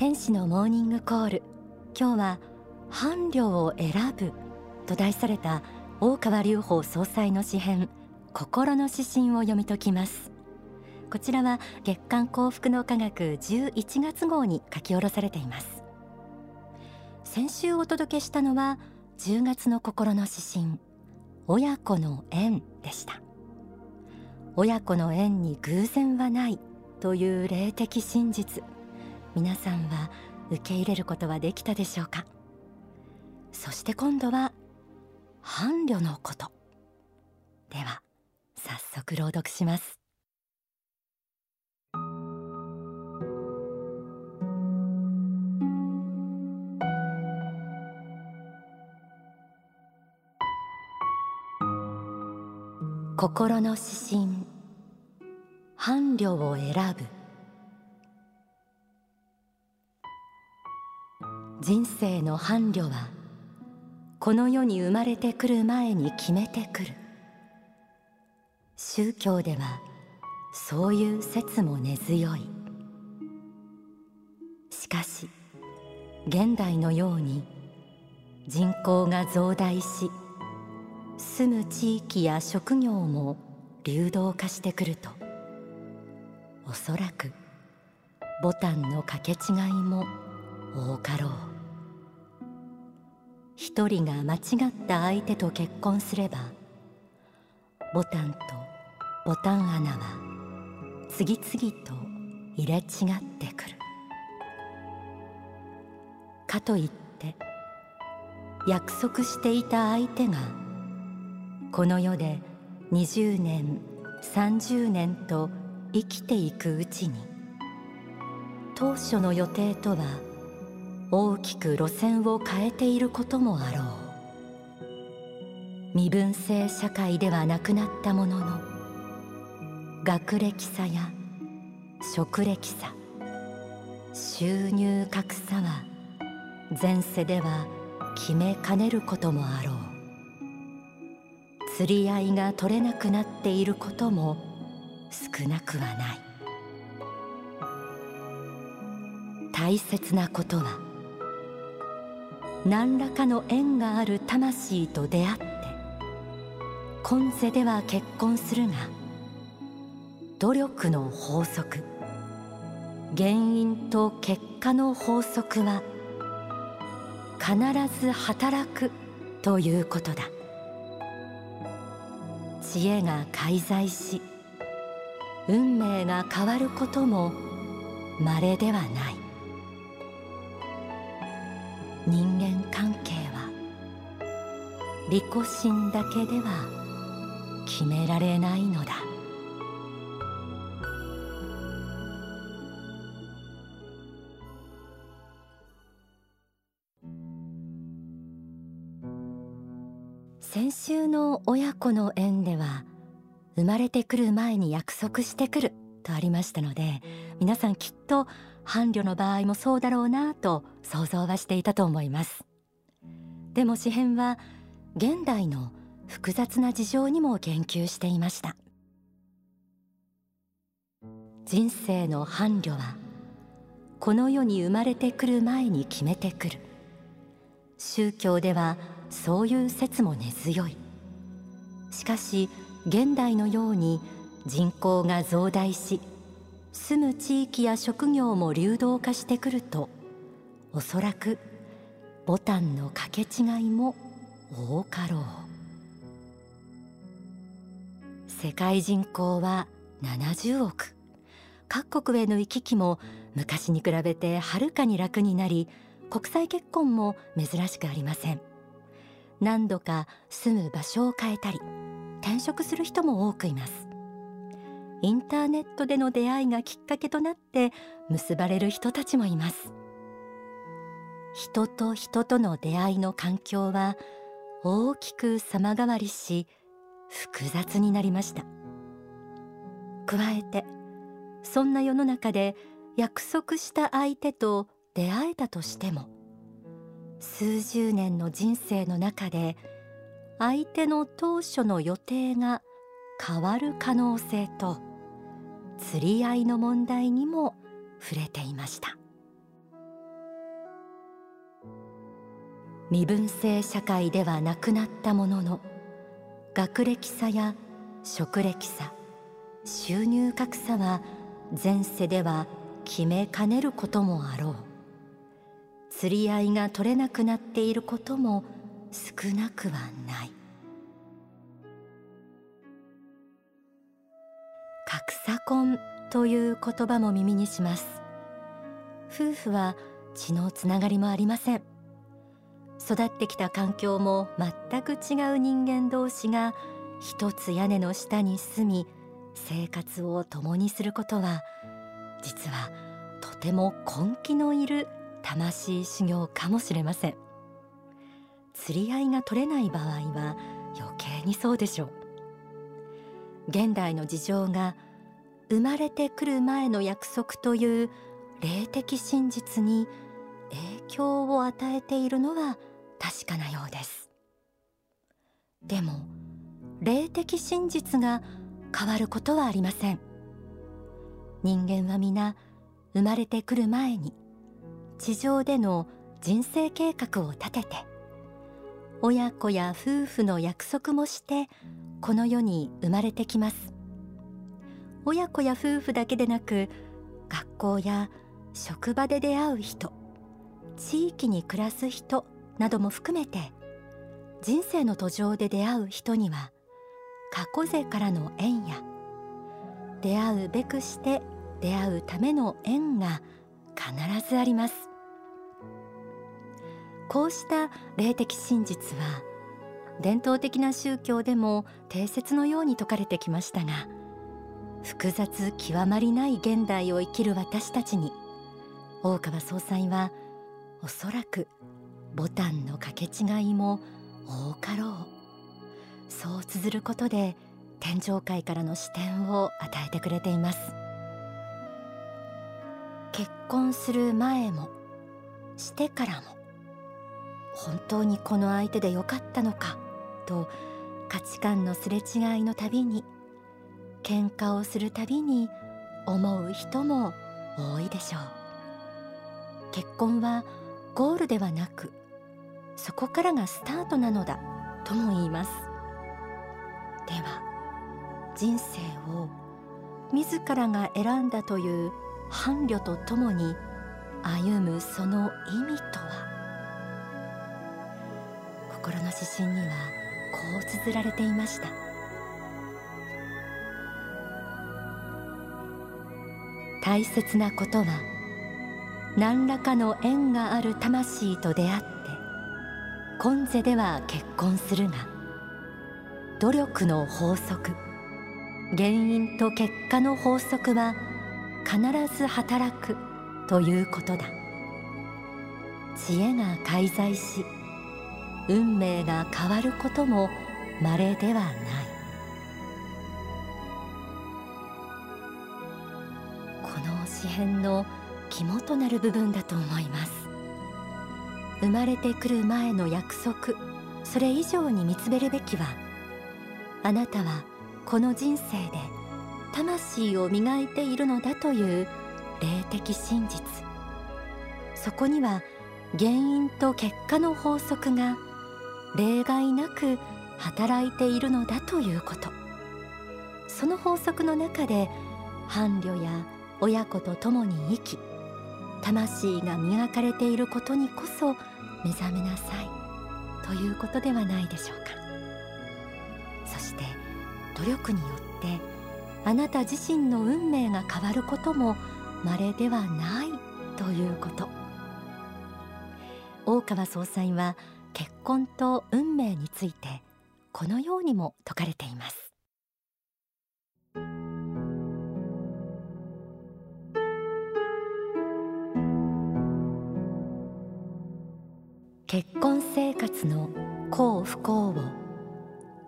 天使のモーニングコール。今日は伴侶を選ぶ。と題された大川隆法総裁の詩編。心の指針を読み解きます。こちらは月刊幸福の科学11月号に書き下ろされています。先週お届けしたのは10月の心の指針。親子の縁でした。親子の縁に偶然はないという霊的真実。皆さんは受け入れることはできたでしょうか？そして今度は伴侶のこと。では早速朗読します。心の指針伴侶を選ぶ。人生の伴侶はこの世に生まれてくる前に決めてくる。宗教ではそういう説も根強い。しかし現代のように人口が増大し住む地域や職業も流動化してくるとおそらくボタンの掛け違いも多かろう。一人が間違った相手と結婚すればボタンとボタン穴は次々と入れ違ってくる。かといって約束していた相手がこの世で20年30年と生きていくうちに当初の予定とは大きく路線を変えていることもあろう身分制社会ではなくなったものの学歴差や職歴差収入格差は前世では決めかねることもあろう釣り合いが取れなくなっていることも少なくはない大切なことは何らかの縁がある魂と出会って今世では結婚するが努力の法則原因と結果の法則は必ず働くということだ。知恵が介在し運命が変わることも稀ではない。人間関係は利己心だけでは決められないのだ。先週の親子の縁では生まれてくる前に約束してくる。とありましたので皆さんきっと伴侶の場合もそうだろうなと想像はしていたと思います。でも詩編は現代の複雑な事情にも言及していました。人生の伴侶はこの世に生まれてくる前に決めてくる。宗教ではそういう説も根強い。しかし現代のように人口が増大し住む地域や職業も流動化してくるとおそらくボタンの掛け違いも多かろう。世界人口は70億。各国への行き来も昔に比べてはるかに楽になり国際結婚も珍しくありません。何度か住む場所を変えたり転職する人も多くいます。インターネットでの出会いがきっかけとなって結ばれる人たちもいます。人と人との出会いの環境は大きく様変わりし複雑になりました。加えてそんな世の中で約束した相手と出会えたとしても数十年の人生の中で相手の当初の予定が変わる可能性と釣り合いの問題にも触れていました。身分制社会ではなくなったものの学歴差や職歴差収入格差は前世では決めかねることもあろう。釣り合いが取れなくなっていることも少なくはない。格差婚という言葉も耳にします。夫婦は血のつながりもありません。育ってきた環境も全く違う人間同士が一つ屋根の下に住み生活を共にすることは実はとても根気のいる魂修行かもしれません。釣り合いが取れない場合は余計にそうでしょう。現代の事情が生まれてくる前の約束という霊的真実に影響を与えているのは確かなようです。でも霊的真実が変わることはありません。人間は皆生まれてくる前に地上での人生計画を立てて親子や夫婦の約束もしてこの世に生まれてきます。親子や夫婦だけでなく学校や職場で出会う人地域に暮らす人なども含めて人生の途上で出会う人には過去世からの縁や出会うべくして出会うための縁が必ずあります。こうした霊的真実は伝統的な宗教でも定説のように説かれてきましたが複雑極まりない現代を生きる私たちに大川総裁はおそらくボタンの掛け違いも多かろう。そう綴ることで天上界からの視点を与えてくれています。結婚する前もしてからも本当にこの相手でよかったのかと価値観のすれ違いのたびに喧嘩をするたびに思う人も多いでしょう。結婚はゴールではなくそこからがスタートなのだとも言います。では人生を自らが選んだという伴侶とともに歩むその意味とは？心の指針にはこう綴られていました。大切なことは何らかの縁がある魂と出会って今世では結婚するが努力の法則原因と結果の法則は必ず働くということだ。知恵が介在し運命が変わることも稀ではない。詩編の肝となる部分だと思います。生まれてくる前の約束それ以上に見つめるべきはあなたはこの人生で魂を磨いているのだという霊的真実。そこには原因と結果の法則が例外なく働いているのだということ。その法則の中で伴侶や親子と共に生き魂が磨かれていることにこそ目覚めなさい。ということではないでしょうか。そして努力によってあなた自身の運命が変わることも稀ではない。ということ。大川総裁は結婚と運命についてこのようにも説かれています。結婚生活の幸不幸を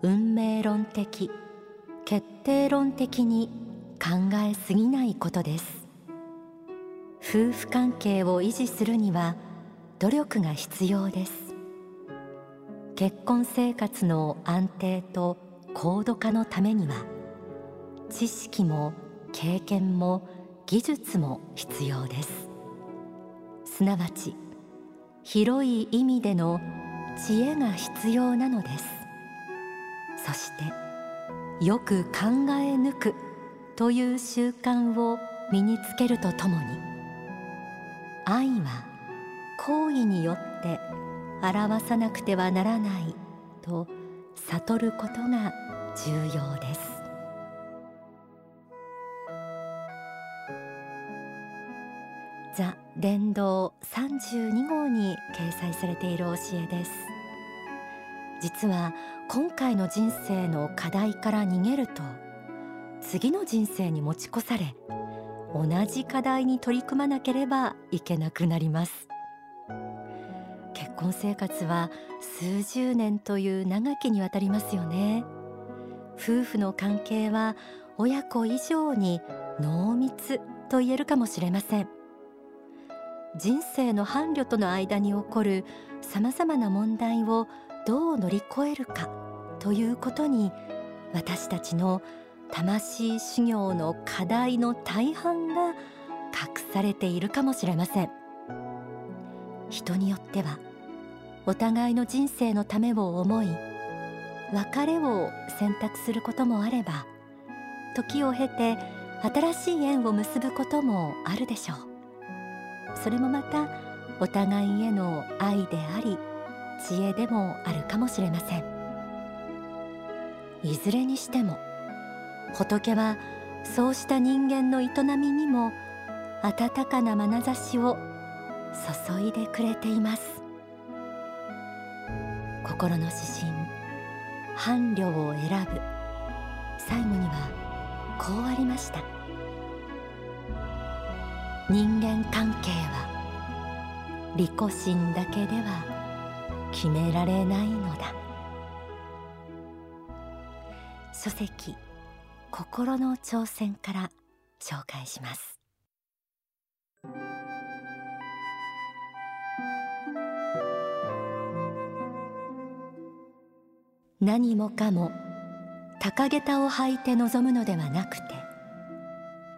運命論的決定論的に考えすぎないことです。夫婦関係を維持するには努力が必要です。結婚生活の安定と高度化のためには知識も経験も技術も必要です。すなわち広い意味での知恵が必要なのです。そしてよく考え抜くという習慣を身につけるとともに愛は行為によって表さなくてはならないと悟ることが重要です。ザ・伝道32号に掲載されている教えです。実は今回の人生の課題から逃げると次の人生に持ち越され同じ課題に取り組まなければいけなくなります。結婚生活は数十年という長きにわたりますよね。夫婦の関係は親子以上に濃密と言えるかもしれません。人生の伴侶との間に起こるさまざまな問題をどう乗り越えるかということに私たちの魂修行の課題の大半が隠されているかもしれません。人によってはお互いの人生のためを思い別れを選択することもあれば時を経て新しい縁を結ぶこともあるでしょう。それもまたお互いへの愛であり知恵でもあるかもしれません。いずれにしても仏はそうした人間の営みにも温かな眼差しを注いでくれています。心の指針伴侶を選ぶ。最後にはこうありました。人間関係は利己心だけでは決められないのだ。書籍心の挑戦から紹介します。何もかも高下駄を履いて臨むのではなくて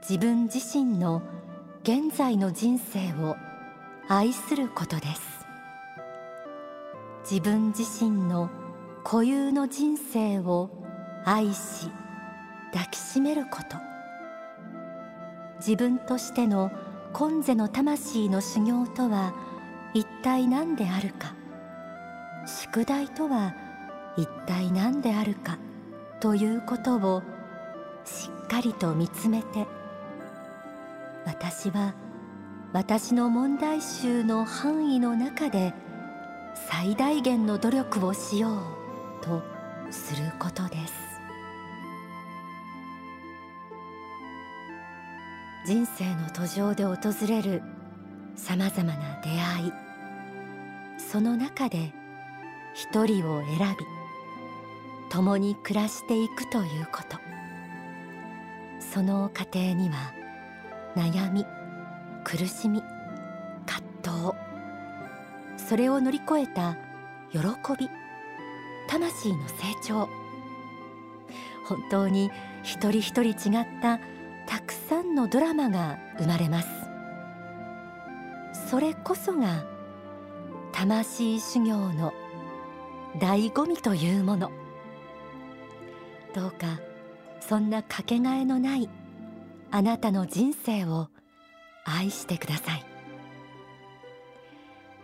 自分自身の現在の人生を愛することです。自分自身の固有の人生を愛し抱きしめること。自分としての今世の魂の修行とは一体何であるか。宿題とは一体何であるかということをしっかりと見つめて私は私の問題集の範囲の中で最大限の努力をしようとすることです。人生の途上で訪れるさまざまな出会い。その中で一人を選び共に暮らしていくということ。その過程には悩み苦しみ葛藤。それを乗り越えた喜び魂の成長。本当に一人一人違ったたくさんのドラマが生まれます。それこそが魂修行の醍醐味というもの。どうかそんなかけがえのないあなたの人生を愛してください。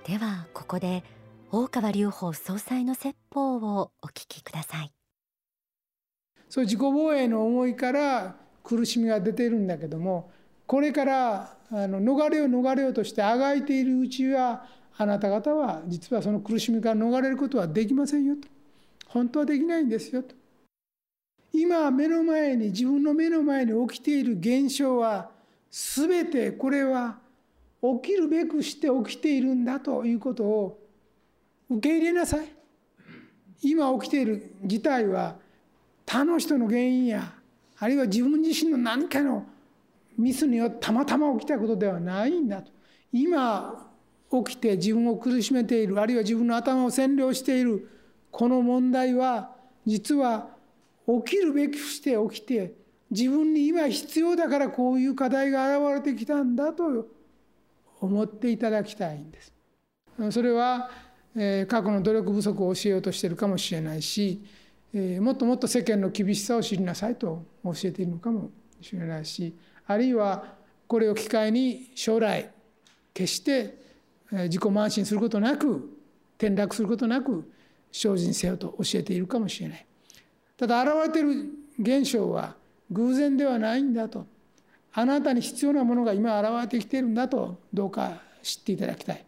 ではここで大川隆法総裁の説法をお聞きください。そう自己防衛の思いから苦しみが出ているんだけどもこれからあの逃れよう逃れようとしてあがいているうちはあなた方は実はその苦しみから逃れることはできませんよと。本当はできないんですよと。今目の前に自分の目の前に起きている現象は全てこれは起きるべくして起きているんだということを受け入れなさい。今起きている事態は他の人の原因やあるいは自分自身の何かのミスによってたまたま起きたことではないんだと。今起きて自分を苦しめているあるいは自分の頭を占領しているこの問題は実は起きるべきして起きて自分に今必要だからこういう課題が現れてきたんだと思っていただきたいんです。それはえ、過去の努力不足を教えようとしてるかもしれないし、え、もっともっと世間の厳しさを知りなさいと教えているのかもしれないしあるいはこれを機会に将来決して自己慢心することなく転落することなく精進せよと教えているかもしれないただ現れている現象は偶然ではないんだと。あなたに必要なものが今現れてきているんだとどうか知っていただきたい。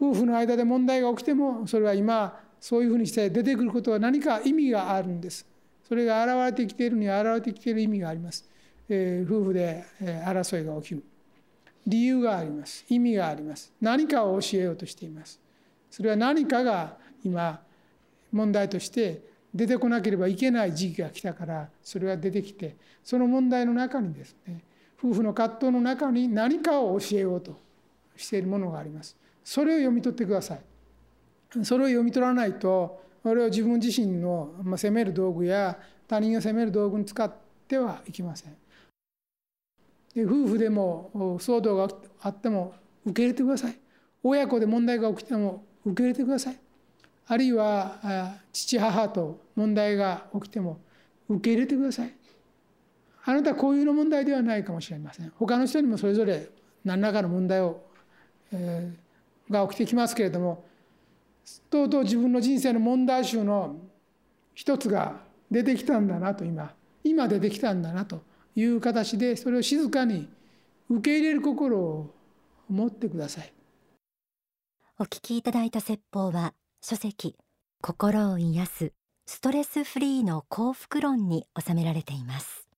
夫婦の間で問題が起きてもそれは今そういうふうにして出てくることは何か意味があるんです。それが現れてきているには現れてきている意味があります、えー、夫婦で争いが起きる。理由があります。意味があります。何かを教えようとしています。それは何かが今問題として出てこなければいけない時期が来たからそれが出てきてその問題の中にですね夫婦の葛藤の中に何かを教えようとしているものがあります。それを読み取ってください。それを読み取らないとこれを自分自身の責める道具や他人を責める道具に使ってはいけません。で夫婦でも騒動があっても受け入れてください。親子で問題が起きても受け入れてください。あるいは父母と問題が起きても受け入れてください。あなたはこういうの問題ではないかもしれません。他の人にもそれぞれ何らかの問題を、えー、が起きてきますけれどもとうとう自分の人生の問題集の一つが出てきたんだなと今今出てきたんだなという形でそれを静かに受け入れる心を持ってください。お聞きいただいた説法は書籍心を癒すストレスフリーの幸福論に収められています。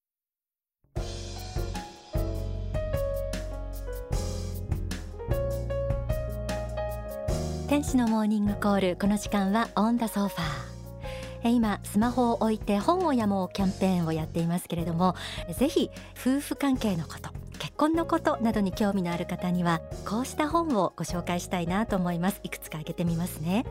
天使のモーニングコールこの時間はオンダソファー。今スマホを置いて本を読もうキャンペーンをやっていますけれどもぜひ夫婦関係のこと結婚のことなどに興味のある方にはこうした本をご紹介したいなと思います。いくつか挙げてみますね。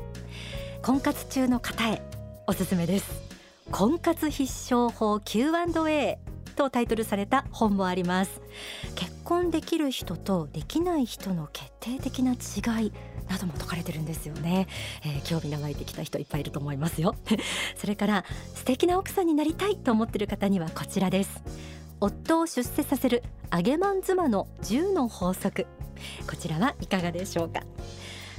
婚活中の方へおすすめです。婚活必勝法 Q&A とタイトルされた本もあります。結婚できる人とできない人の決定的な違いなども説かれてるんですよね、えー、興味が湧いてきた人いっぱいいると思いますよ。それから素敵な奥さんになりたいと思っている方にはこちらです。夫を出世させる揚げまん妻の10の法則。こちらはいかがでしょうか？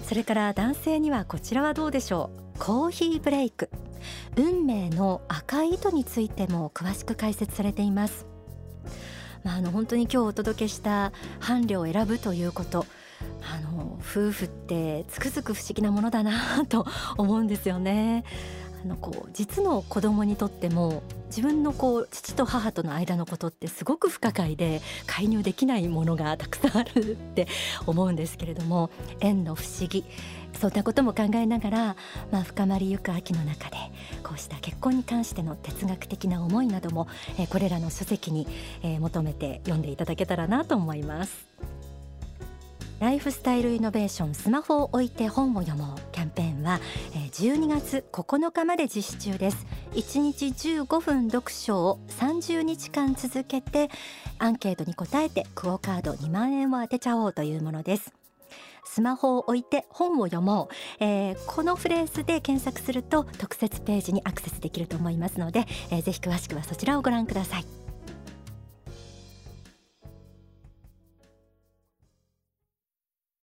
それから男性にはこちらはどうでしょう？コーヒーブレイク。運命の赤い糸についても詳しく解説されています。まあ、あの本当に今日お届けした伴侶を選ぶということ。あの夫婦ってつくづく不思議なものだなと思うんですよね。あのこう実の子供にとっても自分のこう父と母との間のことってすごく不可解で介入できないものがたくさんあるって 思うんですけれども縁の不思議そんなことも考えながら、まあ、深まりゆく秋の中でこうした結婚に関しての哲学的な思いなども、えー、これらの書籍に、えー、求めて読んでいただけたらなと思います。ライフスタイルイノベーションスマホを置いて本を読もうキャンペーンは12月9日まで実施中です。1日15分読書を30日間続けてアンケートに答えてクオカード2万円を当てちゃおうというものです。スマホを置いて本を読もう、えー、このフレーズで検索すると特設ページにアクセスできると思いますので、えー、ぜひ詳しくはそちらをご覧ください。